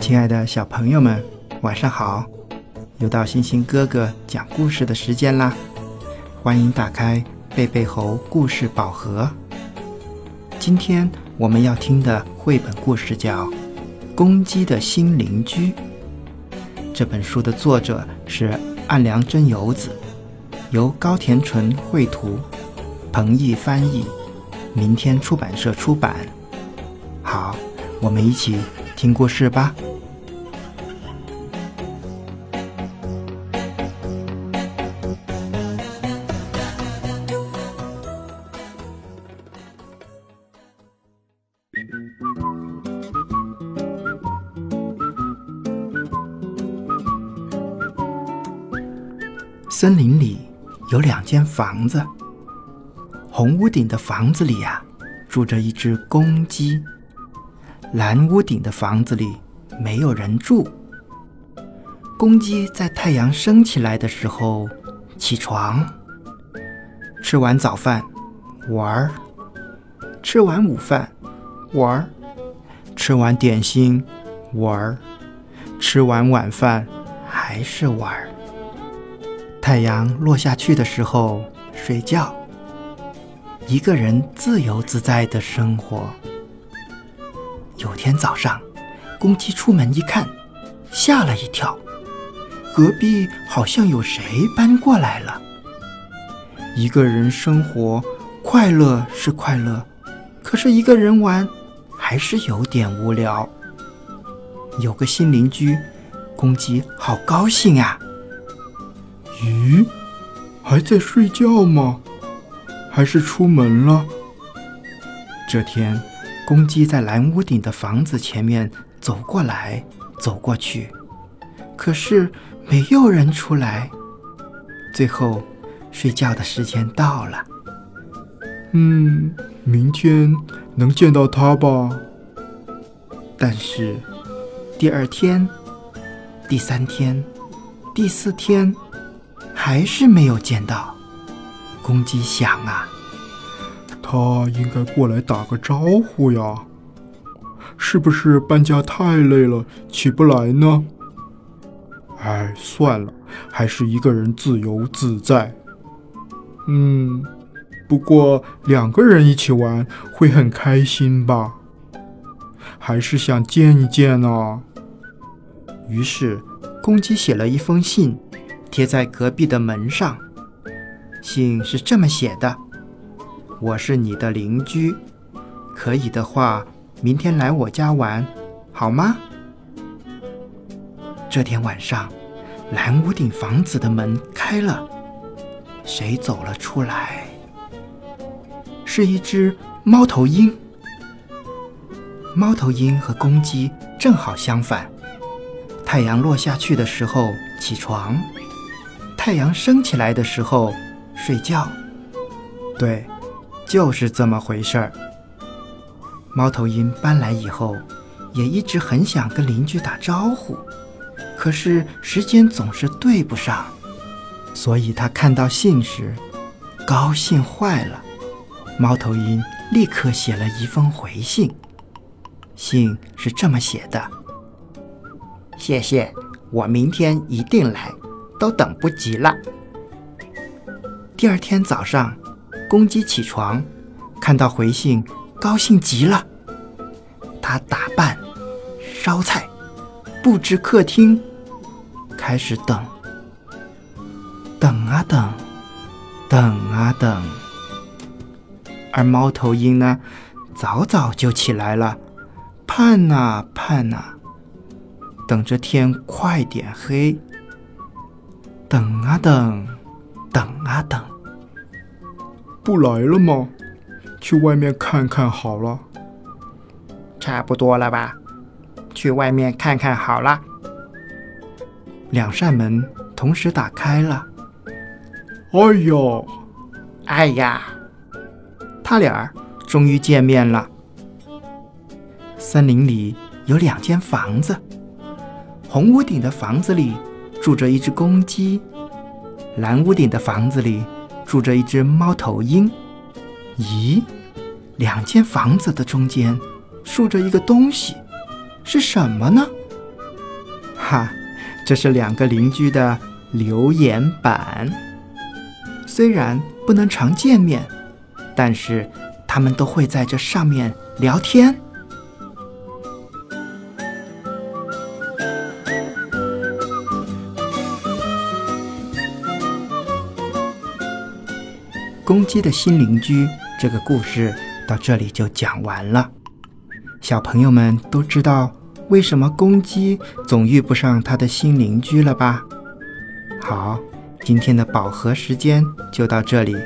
亲爱的小朋友们，晚上好！又到星星哥哥讲故事的时间啦，欢迎打开贝贝猴故事宝盒。今天我们要听的绘本故事叫《公鸡的新邻居》。这本书的作者是岸良真由子，由高田纯绘图，彭毅翻译，明天出版社出版。好，我们一起听故事吧。森林里有两间房子，红屋顶的房子里呀，住着一只公鸡；蓝屋顶的房子里没有人住。公鸡在太阳升起来的时候起床，吃完早饭玩儿，吃完午饭玩儿，吃完点心玩儿，吃完晚饭还是玩儿。太阳落下去的时候睡觉，一个人自由自在的生活。有天早上，公鸡出门一看，吓了一跳，隔壁好像有谁搬过来了。一个人生活快乐是快乐，可是一个人玩还是有点无聊。有个新邻居，公鸡好高兴啊！咦，还在睡觉吗？还是出门了？这天，公鸡在蓝屋顶的房子前面走过来走过去，可是没有人出来。最后，睡觉的时间到了。嗯，明天能见到他吧？但是，第二天、第三天、第四天。还是没有见到。公鸡想啊，他应该过来打个招呼呀。是不是搬家太累了，起不来呢？哎，算了，还是一个人自由自在。嗯，不过两个人一起玩会很开心吧？还是想见一见呢。于是，公鸡写了一封信。贴在隔壁的门上，信是这么写的：“我是你的邻居，可以的话，明天来我家玩，好吗？”这天晚上，蓝屋顶房子的门开了，谁走了出来？是一只猫头鹰。猫头鹰和公鸡正好相反，太阳落下去的时候起床。太阳升起来的时候睡觉，对，就是这么回事儿。猫头鹰搬来以后，也一直很想跟邻居打招呼，可是时间总是对不上，所以他看到信时高兴坏了。猫头鹰立刻写了一封回信，信是这么写的：“谢谢，我明天一定来。”都等不及了。第二天早上，公鸡起床，看到回信，高兴极了。他打扮、烧菜、布置客厅，开始等。等啊等，等啊等。而猫头鹰呢，早早就起来了，盼啊盼啊，等着天快点黑。等啊等，等啊等，不来了吗？去外面看看好了。差不多了吧？去外面看看好了。两扇门同时打开了。哎呦，哎呀，他俩终于见面了。森林里有两间房子，红屋顶的房子里。住着一只公鸡，蓝屋顶的房子里住着一只猫头鹰。咦，两间房子的中间竖着一个东西，是什么呢？哈，这是两个邻居的留言板。虽然不能常见面，但是他们都会在这上面聊天。公鸡的新邻居这个故事到这里就讲完了。小朋友们都知道为什么公鸡总遇不上它的新邻居了吧？好，今天的饱和时间就到这里。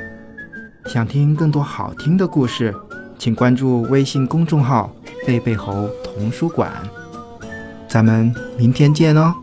想听更多好听的故事，请关注微信公众号“贝贝猴童书馆”。咱们明天见哦。